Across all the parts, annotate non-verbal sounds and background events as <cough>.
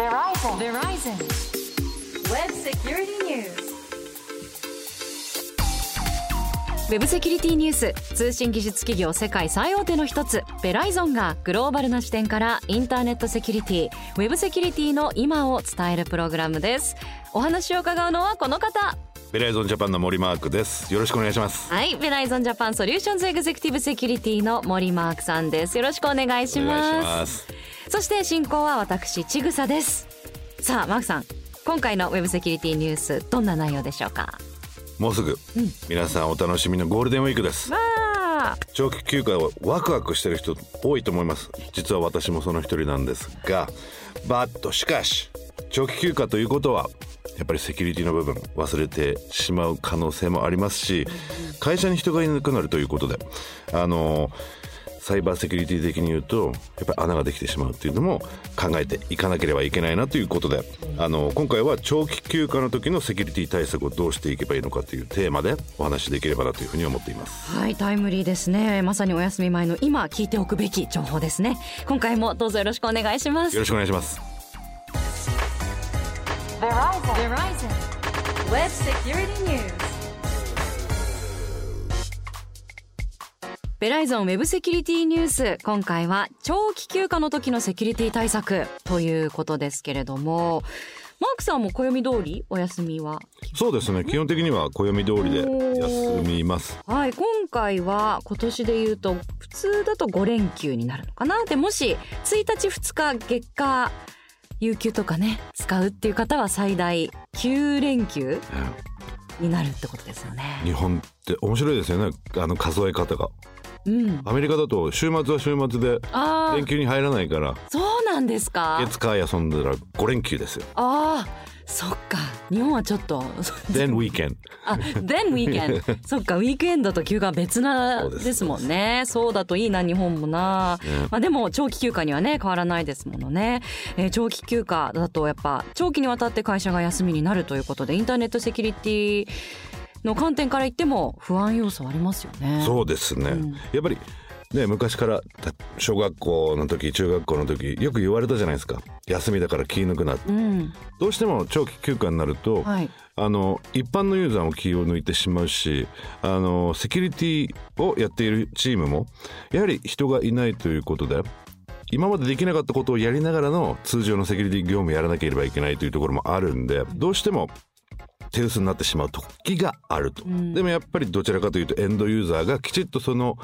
ウェブセキュリティニュース。通信技術企業世界最大手の一つ。ベライゾンがグローバルな視点からインターネットセキュリティ。ウェブセキュリティの今を伝えるプログラムです。お話を伺うのはこの方。ベライゾンジャパンの森マークです。よろしくお願いします。はい。ベライゾンジャパンソリューションズエグゼクティブセキュリティの森マークさんです。よろしくお願いします。願いしますそして進行は私ちぐさです。さあマークさん今回のウェブセキュリティニュースどんな内容でしょうか？もうすぐ、皆さんお楽しみのゴールデンウィークです。長期休暇をワクワクしてる人多いと思います。実は私もその一人なんですがバッとしかし長期休暇ということはやっぱりセキュリティの部分忘れてしまう可能性もありますし会社に人がいなくなるということであのサイバーセキュリティ的に言うとやっぱり穴ができてしまうっていうのも考えていかなければいけないなということであの今回は長期休暇の時のセキュリティ対策をどうしていけばいいのかというテーマでお話しできればなというふうに思っています。はいタイムリーですねまさにお休み前の今聞いておくべき情報ですね今回もどうぞよろしくお願いしますよろしくお願いします。Verizon. Verizon. Web Security News. ベライゾンウェブセキュリティニュース今回は長期休暇の時のセキュリティ対策ということですけれどもマークさんも暦通りお休みは？そうですね。基本的には暦通りで休みます。はい。今回は今年で言うと普通だと5連休になるのかな？でもし1日2日月火有給とかね使うっていう方は最大9連休になるってことですよね。日本って面白いですよね。あの数え方がうん。アメリカだと週末は週末で連休に入らないからそうなんですか？月火休んだら5連休ですよ。ああそっか。日本はちょっと <laughs> Then weekend あ then weekend <laughs> そっかウィークエンドと休暇は別なですもんね。そうだといいな日本もな、ね。まあでも長期休暇にはね変わらないですものね、えー長期休暇だとやっぱ長期にわたって会社が休みになるということでインターネットセキュリティの観点から言っても不安要素ありますよね。そうですね、うん。やっぱりね昔からた小学校の時中学校の時よく言われたじゃないですか。休みだから気抜くなって。うん。どうしても長期休暇になると、はい。あの一般のユーザーも気を抜いてしまうしあのセキュリティをやっているチームもやはり人がいないということで今までできなかったことをやりながらの通常のセキュリティ業務をやらなければいけないというところもあるんでどうしても手薄になってしまう時があると、ん。でもやっぱりどちらかというとエンドユーザーがきちっとその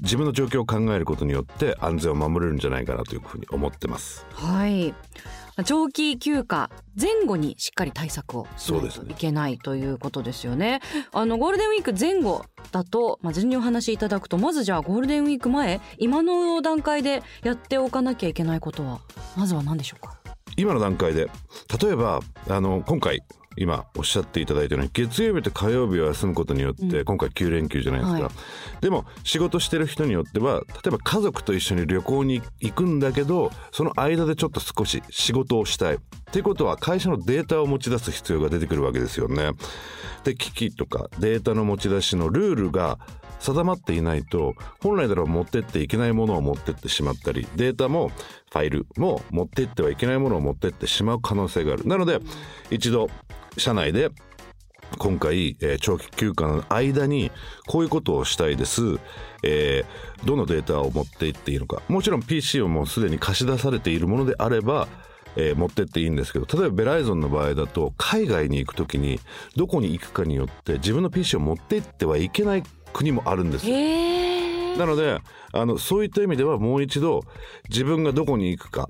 自分の状況を考えることによって安全を守れるんじゃないかなというふうに思ってます。はい。長期休暇前後にしっかり対策をしないといけないということですよね。あのゴールデンウィーク前後だと、まあ、順にお話しいただくとまずじゃあゴールデンウィーク前今の段階でやっておかなきゃいけないことはまずは何でしょうか？今の段階で例えばあの今回今おっしゃっていただいたように月曜日と火曜日を休むことによって、今回9連休じゃないですか、はい。でも仕事してる人によっては例えば家族と一緒に旅行に行くんだけどその間でちょっと少し仕事をしたい。ってことは会社のデータを持ち出す必要が出てくるわけですよね。で機器とかデータの持ち出しのルールが定まっていないと本来なら持ってっていけないものを持ってってしまったりデータもファイルも持ってってはいけないものを持ってってしまう可能性がある。なので一度社内で今回、えー長期休暇の間にこういうことをしたいです、えーどのデータを持っていっていいのか。もちろん PC をもうすでに貸し出されているものであればえー持ってっていいんですけど例えばベライゾンの場合だと海外に行く時にどこに行くかによって自分の PC を持っていってはいけない国もあるんですよ。なのであのそういった意味ではもう一度自分がどこに行くか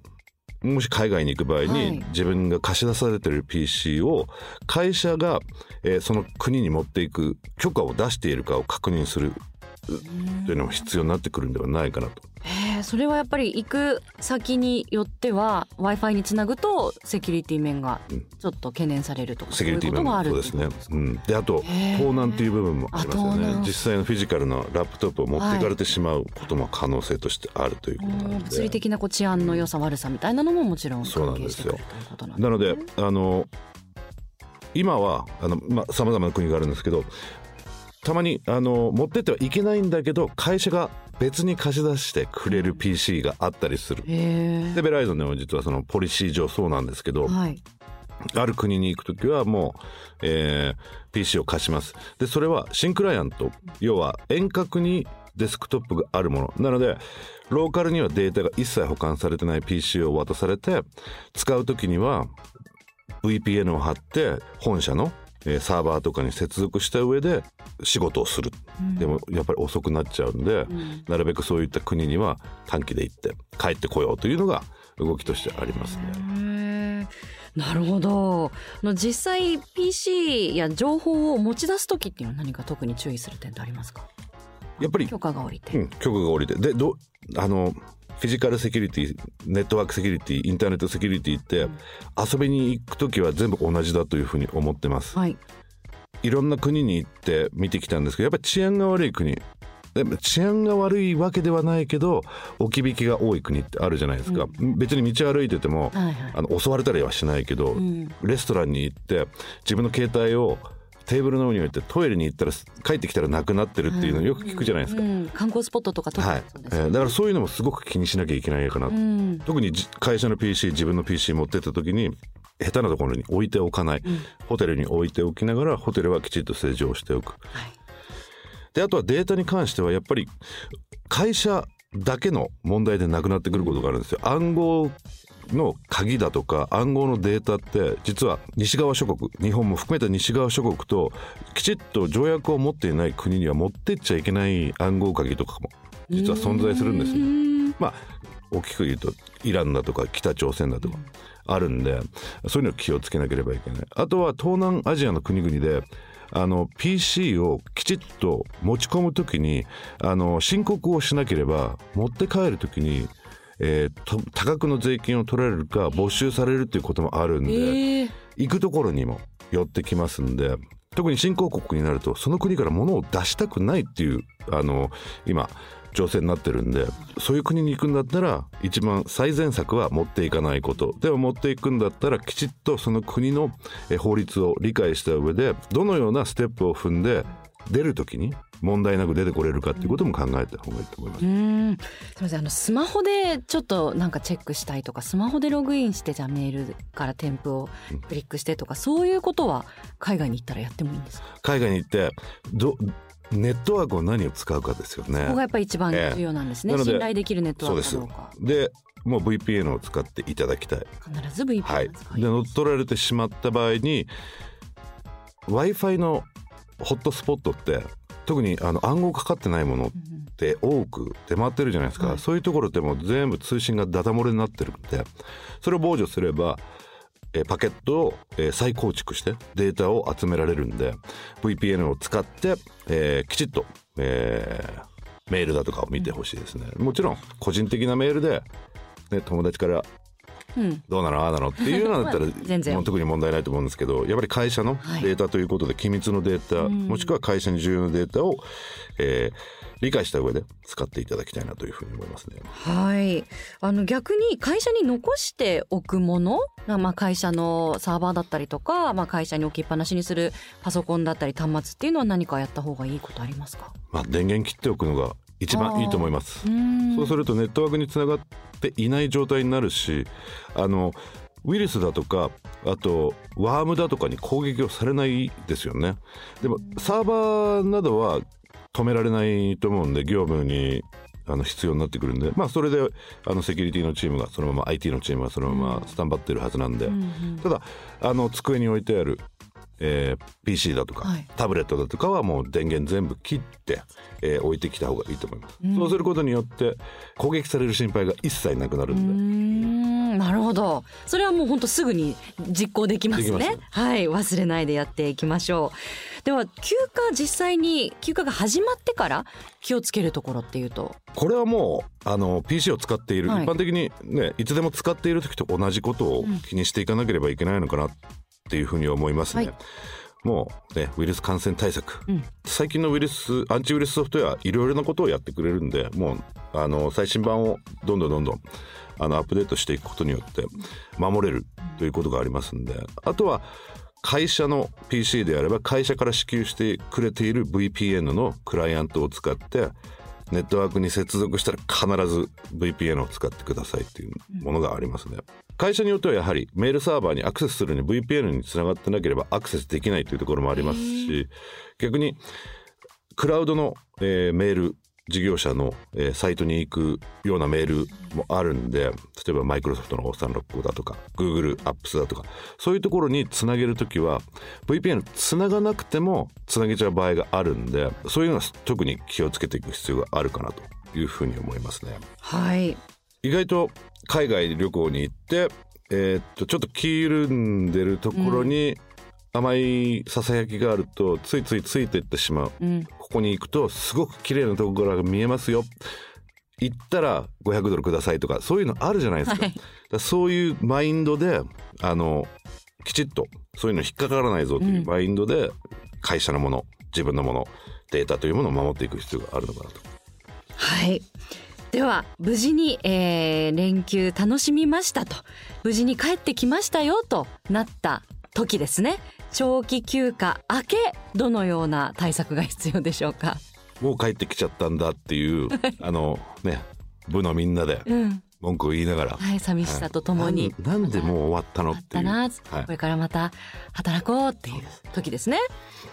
もし海外に行く場合に、はい。自分が貸し出されてる PC を会社が、えーその国に持っていく許可を出しているかを確認するというのも必要になってくるんではないかなと。へえそれはやっぱり行く先によっては w i f i につなぐとセキュリティ面がちょっと懸念されるとか、セキュリティそういうことがある面そうですね。うん、であと盗難っていう部分もありますよね。実際のフィジカルのラップトップを持っていかれてしまうことも可能性としてあるということなうん。の物理で。的なこう治安の良さ悪さみたいなのももちろんそうな関係んですよしてくるということなんなのであの今はあのまあ様々な国があるんですけどたまにあの持ってってはいけないんだけど会社が別に貸し出してくれる PC があったりする。へでベライゾンでも実はそのポリシー上そうなんですけど、えはいある国に行くときはもう、えー PC を貸します。で、それは新クライアント、要は遠隔にデスクトップがあるもの。なので、ローカルにはデータが一切保管されてない PC を渡されて、使うときには VPN を貼って本社のえーサーバーとかに接続した上で仕事をする。でもやっぱり遅くなっちゃうんで、なるべくそういった国には短期で行って帰ってこようというのが動きとしてありますね。なるほど。あの実際 PC や情報を持ち出す時っていうのは何か特に注意する点ってありますか？やっぱり許可が下りて、うん、許可が下りて。でどあのフィジカルセキュリティネットワークセキュリティインターネットセキュリティって遊びに行く時は全部同じだというふうに思ってます。はいいろんな国に行って見てきたんですけどやっぱり治安が悪い国。でも治安が悪いわけではないけど置き引きが多い国ってあるじゃないですか、別に道歩いてても、はいはい。あの襲われたりはしないけど、ん。レストランに行って自分の携帯をテーブルの上に置いてトイレに行ったら帰ってきたらなくなってるっていうのをよく聞くじゃないですか、うん、観光スポットとか特にはい。えーだからそういうのもすごく気にしなきゃいけないかな、うん。特にじ会社の PC 自分の PC 持ってった時に下手なところに置いておかない、ホテルに置いておきながらホテルはきちっと施錠しておく。はい。であとはデータに関してはやっぱり会社だけの問題でなくなってくることがあるんですよ。暗号の鍵だとか暗号のデータって実は西側諸国日本も含めた西側諸国ときちっと条約を持っていない国には持ってっちゃいけない暗号鍵とかも実は存在するんですよ。うんまあ大きく言うとイランだとか北朝鮮だとかあるんでそういうのを気をつけなければいけない。あとは東南アジアの国々であの PC をきちっと持ち込むときにあの申告をしなければ持って帰るときに、えーと多額の税金を取られるか没収されるっていうこともあるんで、ええ行くところにも寄ってきますんで特に新興国になるとその国から物を出したくないっていうあの今情勢になってるんでそういう国に行くんだったら一番最善策は持っていかないこと。でも持っていくんだったらきちっとその国のえ法律を理解した上でどのようなステップを踏んで出る時に問題なく出てこれるかっていうことも考えた方がいいと思います。うん。すみません。あのスマホでちょっとなんかチェックしたいとかスマホでログインしてじゃあメールから添付をクリックしてとかそういうことは海外に行ったらやってもいいんですか？海外に行ってどネットワークを何を使うかですよね。ここがやっぱり一番重要なんですね、ええ信頼できるネットワークかどうか。でもう VPN を使っていただきたい。必ず VPN はい、で乗っ取られてしまった場合に w i f i のホットスポットって特にあの暗号かかってないものって多く出回ってるじゃないですか、はい。そういうところってもう全部通信がダダ漏れになってるんでそれを防除すればえーパケットを、えー再構築してデータを集められるんで VPN を使って、えーきちっと、えーメールだとかを見てほしいですね、もちろん個人的なメールで、ね、友達からうんどうなのああなのっていうのだったら <laughs> まあ特に問題ないと思うんですけどやっぱり会社のはい。データということで機密のデータ、ん。もしくは会社に重要なデータを、えー理解した上で使っていただきたいなというふうに思いますね。はい。あの逆に会社に残しておくものまあ会社のサーバーだったりとか、まあ、会社に置きっぱなしにするパソコンだったり端末っていうのは何かやった方がいいことありますか？まあ、電源切っておくのが一番いいと思います。うん。そうするとネットワークにつながっていない状態になるしあのウイルスだとかあとワームだとかに攻撃をされないですよね。でもサーバーなどは止められないと思うんで業務にあの必要になってくるんでまあそれであのセキュリティのチームがそのまま IT のチームがそのままスタンバってるはずなんで、うんうん。ただあの机に置いてある、えー PC だとか、はい。タブレットだとかはもう電源全部切って、えー置いてきた方がいいと思います、うん。そうすることによって攻撃される心配が一切なくなるんで、んなるほど。それはもう本当すぐに実行できますね。できます。はい。忘れないでやっていきましょう。では休暇実際に休暇が始まってから気をつけるところっていうと？これはもうあの PC を使っている、はい。一般的にねいつでも使っている時と同じことを気にしていかなければいけないのかなっていうふうに思いますね、はい。もうねウイルス感染対策、うん。最近のウイルスアンチウイルスソフトウェアいろいろなことをやってくれるんでもうあの最新版をどんどんどんどんあのアップデートしていくことによって守れるということがありますんで。あとは会社の PC であれば会社から支給してくれている VPN のクライアントを使ってネットワークに接続したら必ず VPN を使ってくださいっていうものがありますね。会社によってはやはりメールサーバーにアクセスするに VPN につながってなければアクセスできないというところもありますし逆にクラウドの、えーメール事業者の、えーサイトに行くようなメールもあるんで例えばマイクロソフトの365だとか Google アップスだとかそういうところにつなげるときは VPN つながなくてもつなげちゃう場合があるんでそういうのは特に気をつけていく必要があるかなというふうに思いますね。はい。意外と海外旅行に行って、えーっとちょっと気緩んでるところに甘いささやきがあるとついついついていってしまう、うんここに行くとすごく綺麗なところが見えますよ。行ったら500ドルくださいとかそういうのあるじゃないですか,、はい。だからそういうマインドであのきちっとそういうの引っかからないぞというマインドで会社のもの自分のものデータというものを守っていく必要があるのかなと。はい。では無事に、えー連休楽しみましたと。無事に帰ってきましたよとなった時ですね長期休暇明けどのような対策が必要でしょうか？もう帰ってきちゃったんだっていうあのね部のみんなでうん。文句を言いながら、はい寂しさとともに、なんなんでもう終わったのあっってこれからまた働こうっていう時ですね。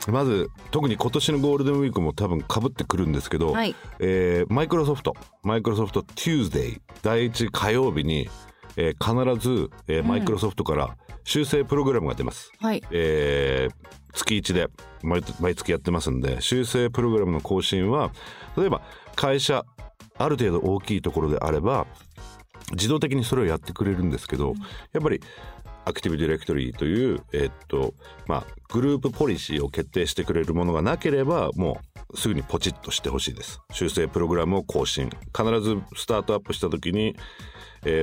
まず特に今年のゴールデンウィークも多分かぶってくるんですけど、はい。えーマイクロソフトマイクロソフト Tuesday 第1火曜日に、えー必ず、えーマイクロソフトから修正プログラムが出ます、はい。えー月1で毎毎月やってますんで修正プログラムの更新は例えば会社ある程度大きいところであれば自動的にそれをやってくれるんですけど、やっぱりアクティブディレクトリーという、えっとまあ、グループポリシーを決定してくれるものがなければもうすぐにポチッとしてほしいです。修正プログラムを更新。必ずスタートアップした時に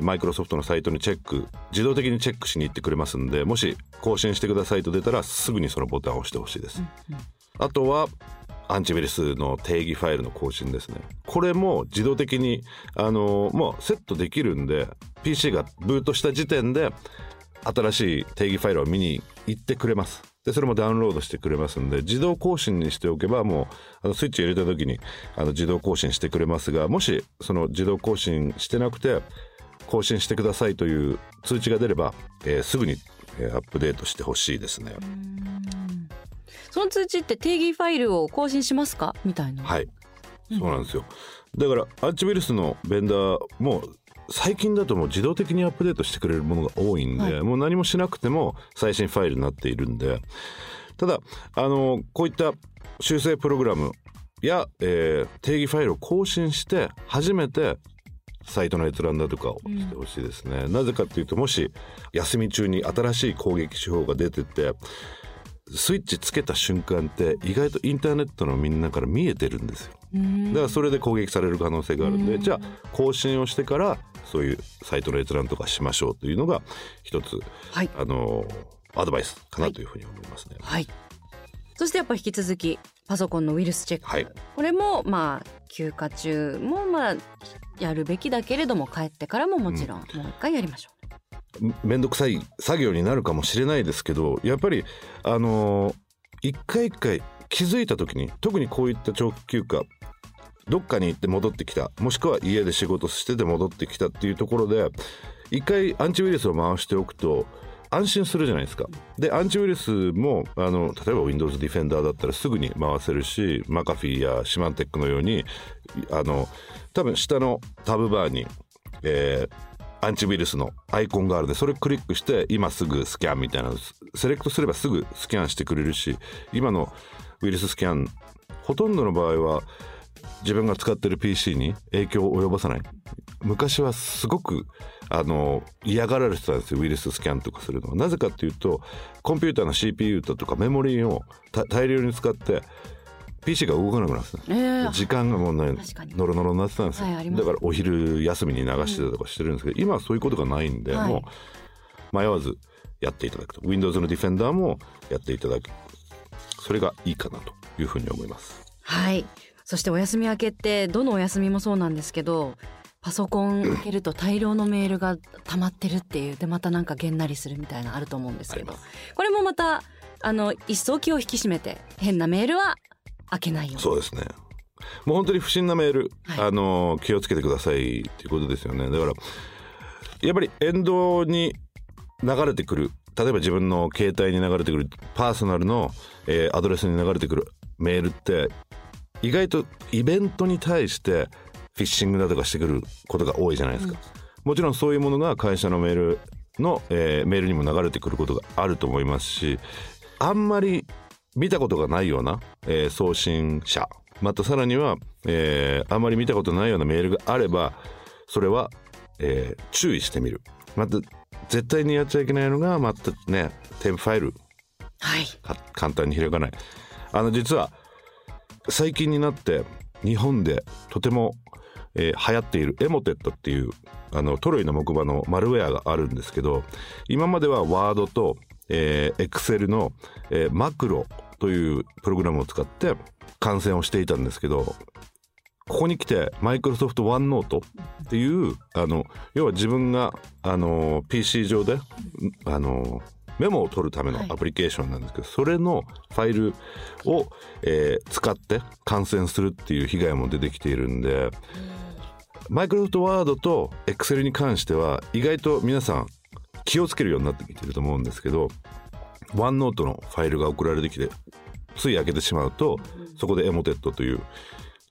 マイクロソフトのサイトにチェック自動的にチェックしに行ってくれますんでもし更新してくださいと出たらすぐにそのボタンを押してほしいです、あとはアンチウイルスの定義ファイルの更新ですね。これも自動的にあのもうセットできるんで PC がブートした時点で新しい定義ファイルを見に行ってくれますでそれもダウンロードしてくれますんで自動更新にしておけばもうあのスイッチ入れた時にあの自動更新してくれますがもしその自動更新してなくて更新してくださいという通知が出れば、えーすぐに、えーアップデートしてほしいですね。その通知って定義ファイルを更新しますか？みたいな。はい、そうなんですよ。だからアンチウイルスのベンダーも最近だともう自動的にアップデートしてくれるものが多いんで、はい。もう何もしなくても最新ファイルになっているんで。ただあのこういった修正プログラムや、えー定義ファイルを更新して初めてサイトの閲覧だとかをしてほしいですね、なぜかっていうともし休み中に新しい攻撃手法が出ててスイッチつけた瞬間って意外とインターネットのみんなから見えてるんですよ。だからそれで攻撃される可能性があるんでじゃあ更新をしてからそういうサイトの閲覧とかしましょうというのが一つはい。あのアドバイスかなというふうに思いますね。はい。そしてやっぱ引き続きパソコンのウイルスチェック、はい。これもまあ休暇中もまあやるべきだけれども帰ってからももちろんもう一回やりましょめんどくさい作業になるかもしれないですけどやっぱりあの一回一回気づいた時に特にこういった長期休暇どっかに行って戻ってきたもしくは家で仕事してて戻ってきたっていうところで一回アンチウイルスを回しておくと安心するじゃないですか。でアンチウイルスもあの例えば Windows Defender だったらすぐに回せるしマカフィーやシマンテックのようにあの多分下のタブバーに、えーアンチウイルスのアイコンがあるんでそれをクリックして今すぐスキャンみたいなセレクトすればすぐスキャンしてくれるし今のウイルススキャンほとんどの場合は自分が使ってる PC に影響を及ぼさない。昔はすごくあの嫌がられてたんですよウイルススキャンとかするのは。なぜかっていうとコンピューターの CPU だとかメモリーを大量に使って PC が動かなくなってた。えー。時間がもうねノロノロになってたんですよ、はいだからお昼休みに流してたとかしてるんですけど、今はそういうことがないんで、はい。もう迷わずやっていただくと。Windows の Defender もやっていただく。それがいいかなというふうに思います。はい。そしてお休み明けってどのお休みもそうなんですけどパソコン開けると大量のメールが溜まってるっていう。でまたなんかげんなりするみたいなのあると思うんですけど。これもまたあの一層気を引き締めて変なメールは開けないように。そうですね。もう本当に不審なメール、はい。あの気をつけてくださいっていうことですよね。だからやっぱり沿道に流れてくる例えば自分の携帯に流れてくるパーソナルの、えーアドレスに流れてくるメールって意外とイベントに対してフィッシングだとかしてくることが多いじゃないですか、もちろんそういうものが会社のメールの、えーメールにも流れてくることがあると思いますしあんまり見たことがないような、えー送信者。またさらには、えーあんまり見たことないようなメールがあればそれは、えー注意してみる。また絶対にやっちゃいけないのがまたね添付ファイル。はい。か簡単に開かない。あの実は最近になって日本でとても、えー流行っているエモテットっていうあのトロイの木馬のマルウェアがあるんですけど今まではワードと、えー、Excel の、えーマクロというプログラムを使って感染をしていたんですけどここに来てマイクロソフトワンノートっていうあの要は自分があの PC 上であのメモを取るためのはい。アプリケーションなんですけど、それのファイルを、えー使って感染するっていう被害も出てきているんでマイクロソフトワードと Excel に関しては意外と皆さん気をつけるようになってきてると思うんですけどワンノートのファイルが送られてきてつい開けてしまうとそこでエモテットという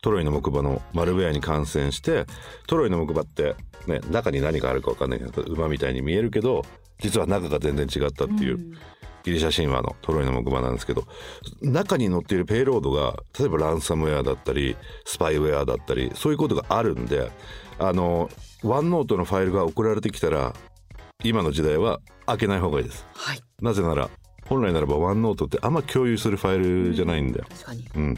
トロイの木馬のマルウェアに感染してトロイの木馬って、ね、中に何があるか分かんないけど馬みたいに見えるけど実は中が全然違ったっていう、ギリシャ神話のトロイの木馬なんですけど中に載っているペイロードが例えばランサムウェアだったりスパイウェアだったりそういうことがあるんであのワンノートのファイルが送られてきたら今の時代は開けない方がいいです。はい。なぜなら本来ならばワンノートってあんま共有するファイルじゃないんで、確かに。うん、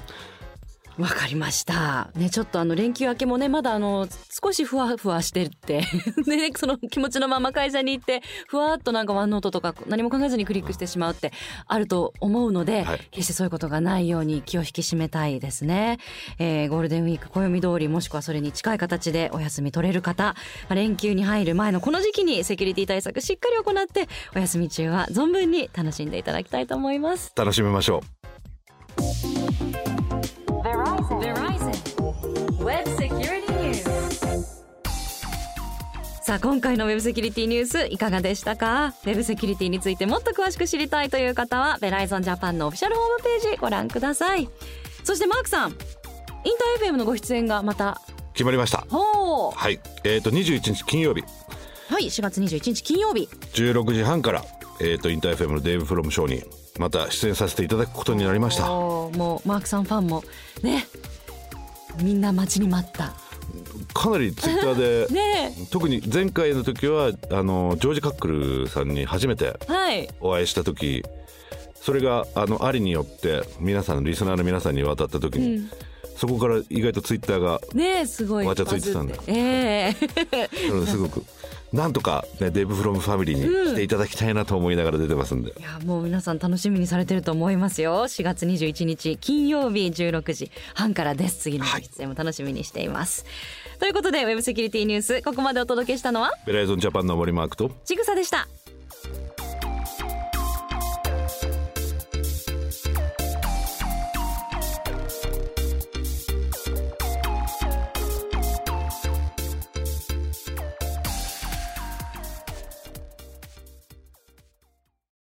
わかりました。ね、ちょっとあの連休明けもね、まだあの、少しふわふわしてって。で、<laughs> ね、その気持ちのまま会社に行って、ふわっとなんかワンノートとか何も考えずにクリックしてしまうってあると思うので、はい決してそういうことがないように気を引き締めたいですね。えーゴールデンウィーク暦通りもしくはそれに近い形でお休み取れる方、まあ連休に入る前のこの時期にセキュリティ対策しっかり行って、お休み中は存分に楽しんでいただきたいと思います。楽しみましょうさあ今回のウェブセキュリティニュースいかがでしたか？ウェブセキュリティについてもっと詳しく知りたいという方はベライゾンジャパンのオフィシャルホームページご覧ください。そしてマークさんインター FM のご出演がまた決まりました。はい。えー、と21日金曜日。はい4月21日金曜日。16時半から、えー、とインター FM のデイブ・フロムショーにまた出演させていただくことになりましたもうマークさんファンもねみんな待ちに待った。かなりツイッターで <laughs> ね特に前回の時はあのジョージ・カックルさんに初めてお会いした時それがあのありによって皆さんのリスナーの皆さんに渡った時に、そこから意外とツイッターがねえすごいわちゃついてたんだ。ええ。<laughs> なのですごくなんとか、ね、デイブ・フロムファミリーにしていただきたいなと思いながら出てますんで、いやもう皆さん楽しみにされてると思いますよ。4月21日金曜日16時半からです。次のはい出演も楽しみにしています、ということでウェブセキュリティニュースここまでお届けしたのは？ベライゾンジャパンの森マークと。ちぐさでした